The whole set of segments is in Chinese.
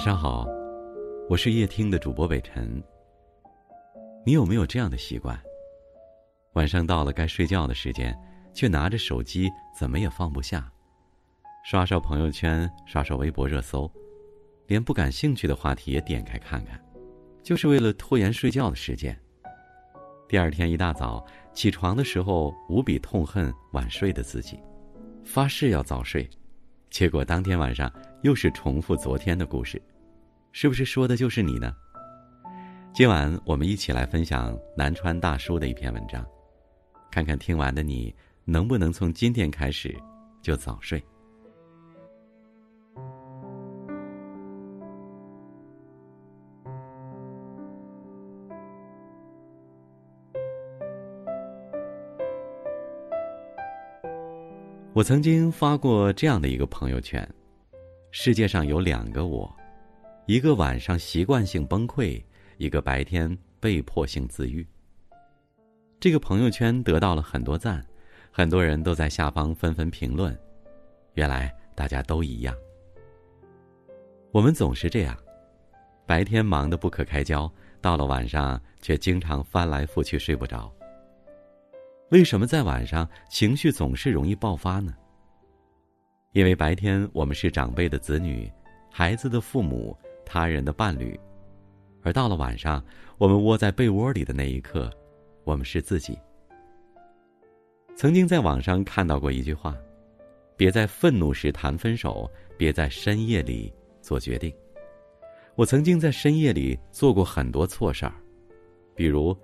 晚上好，我是夜听的主播北辰。你有没有这样的习惯？晚上到了该睡觉的时间，却拿着手机怎么也放不下，刷刷朋友圈，刷刷微博热搜，连不感兴趣的话题也点开看看，就是为了拖延睡觉的时间。第二天一大早起床的时候，无比痛恨晚睡的自己，发誓要早睡。结果当天晚上又是重复昨天的故事，是不是说的就是你呢？今晚我们一起来分享南川大叔的一篇文章，看看听完的你能不能从今天开始就早睡。我曾经发过这样的一个朋友圈：世界上有两个我，一个晚上习惯性崩溃，一个白天被迫性自愈。这个朋友圈得到了很多赞，很多人都在下方纷纷评论。原来大家都一样，我们总是这样，白天忙得不可开交，到了晚上却经常翻来覆去睡不着。为什么在晚上情绪总是容易爆发呢？因为白天我们是长辈的子女、孩子的父母、他人的伴侣，而到了晚上，我们窝在被窝里的那一刻，我们是自己。曾经在网上看到过一句话：“别在愤怒时谈分手，别在深夜里做决定。”我曾经在深夜里做过很多错事儿，比如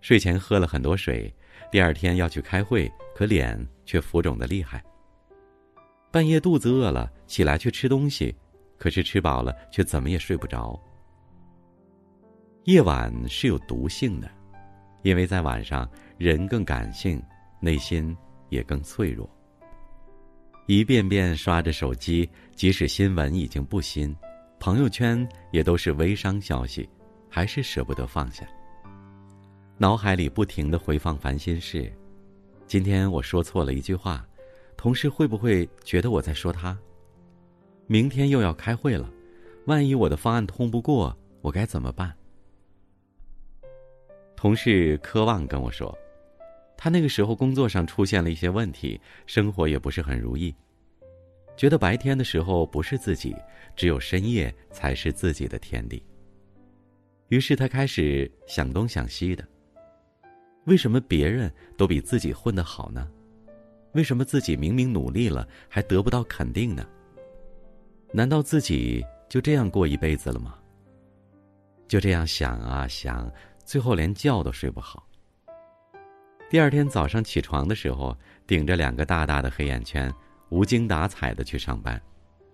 睡前喝了很多水。第二天要去开会，可脸却浮肿的厉害。半夜肚子饿了，起来去吃东西，可是吃饱了却怎么也睡不着。夜晚是有毒性的，因为在晚上人更感性，内心也更脆弱。一遍遍刷着手机，即使新闻已经不新，朋友圈也都是微商消息，还是舍不得放下。脑海里不停的回放烦心事，今天我说错了一句话，同事会不会觉得我在说他？明天又要开会了，万一我的方案通不过，我该怎么办？同事科望跟我说，他那个时候工作上出现了一些问题，生活也不是很如意，觉得白天的时候不是自己，只有深夜才是自己的天地。于是他开始想东想西的。为什么别人都比自己混得好呢？为什么自己明明努力了还得不到肯定呢？难道自己就这样过一辈子了吗？就这样想啊想，最后连觉都睡不好。第二天早上起床的时候，顶着两个大大的黑眼圈，无精打采的去上班，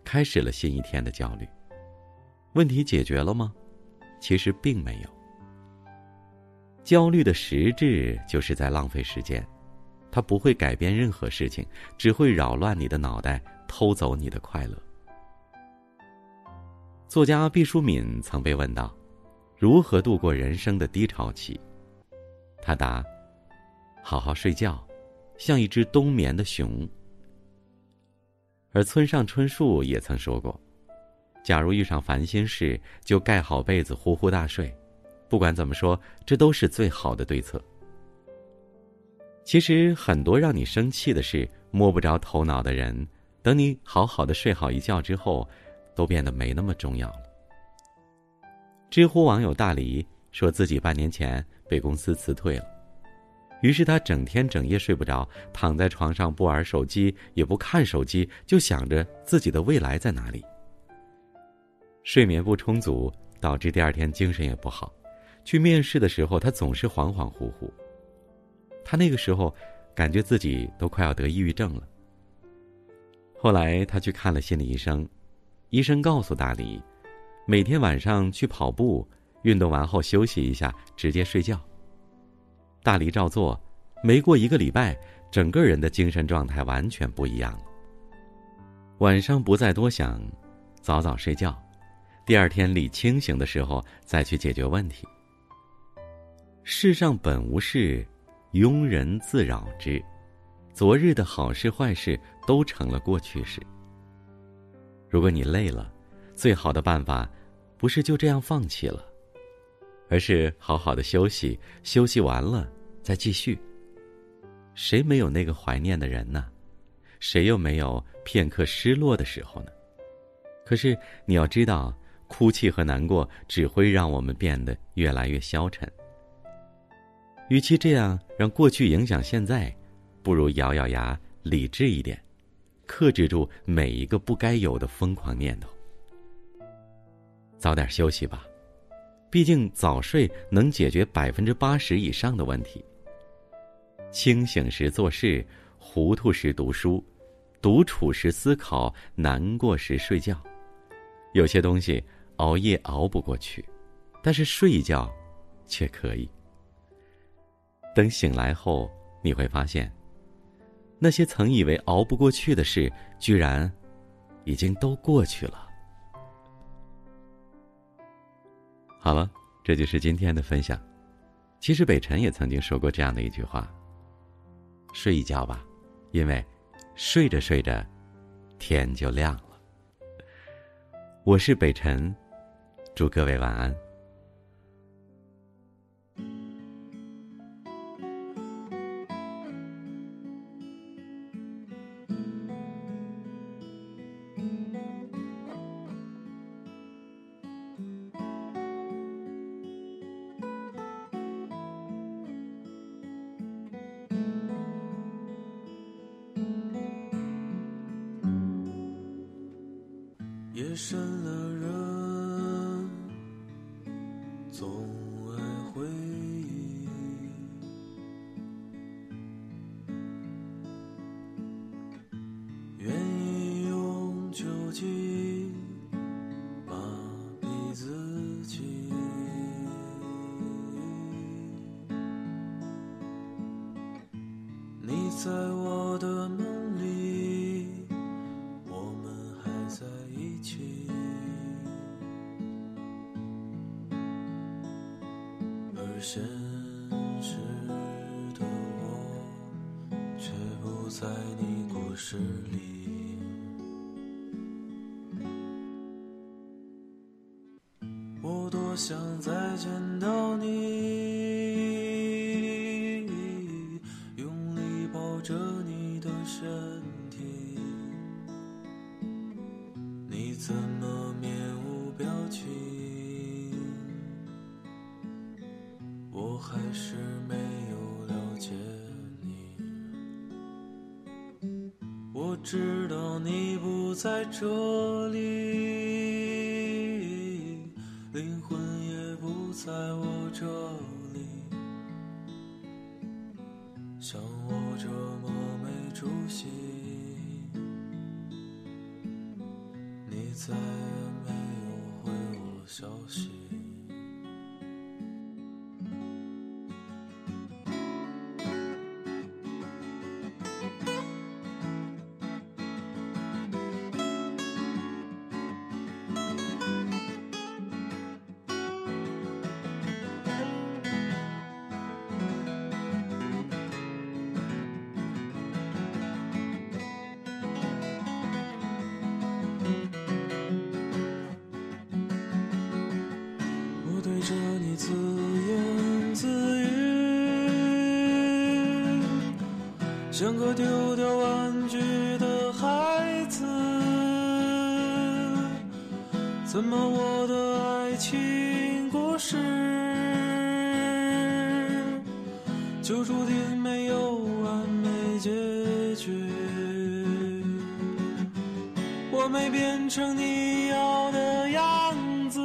开始了新一天的焦虑。问题解决了吗？其实并没有。焦虑的实质就是在浪费时间，它不会改变任何事情，只会扰乱你的脑袋，偷走你的快乐。作家毕淑敏曾被问到：“如何度过人生的低潮期？”他答：“好好睡觉，像一只冬眠的熊。”而村上春树也曾说过：“假如遇上烦心事，就盖好被子，呼呼大睡。”不管怎么说，这都是最好的对策。其实很多让你生气的事、摸不着头脑的人，等你好好的睡好一觉之后，都变得没那么重要了。知乎网友大黎说自己半年前被公司辞退了，于是他整天整夜睡不着，躺在床上不玩手机，也不看手机，就想着自己的未来在哪里。睡眠不充足，导致第二天精神也不好。去面试的时候，他总是恍恍惚惚。他那个时候，感觉自己都快要得抑郁症了。后来他去看了心理医生，医生告诉大黎，每天晚上去跑步，运动完后休息一下，直接睡觉。大黎照做，没过一个礼拜，整个人的精神状态完全不一样了。晚上不再多想，早早睡觉，第二天理清醒的时候再去解决问题。世上本无事，庸人自扰之。昨日的好事坏事都成了过去式。如果你累了，最好的办法，不是就这样放弃了，而是好好的休息，休息完了再继续。谁没有那个怀念的人呢？谁又没有片刻失落的时候呢？可是你要知道，哭泣和难过只会让我们变得越来越消沉。与其这样让过去影响现在，不如咬咬牙，理智一点，克制住每一个不该有的疯狂念头。早点休息吧，毕竟早睡能解决百分之八十以上的问题。清醒时做事，糊涂时读书，独处时思考，难过时睡觉。有些东西熬夜熬不过去，但是睡一觉却可以。等醒来后，你会发现，那些曾以为熬不过去的事，居然已经都过去了。好了，这就是今天的分享。其实北辰也曾经说过这样的一句话：“睡一觉吧，因为睡着睡着，天就亮了。”我是北辰，祝各位晚安。夜深了，人总爱回忆，愿意用酒精麻痹自己。你在我现实的我却不在你故事里。我多想再见到你，用力抱着你的身体。你怎么还是没有了解你。我知道你不在这里，灵魂也不在我这里，像我这么没出息。你再也没有回我消息。像个丢掉玩具的孩子。怎么我的爱情故事就注定没有完美结局？我没变成你要的样子，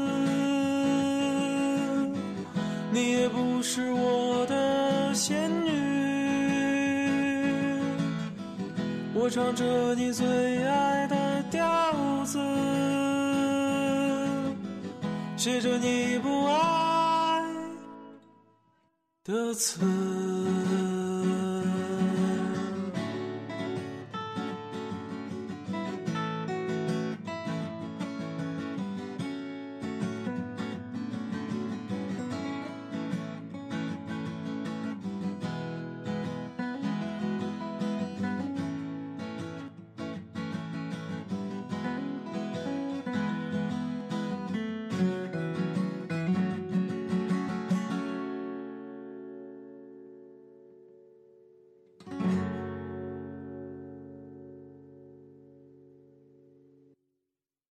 你也不是唱着你最爱的调子，写着你不爱的词。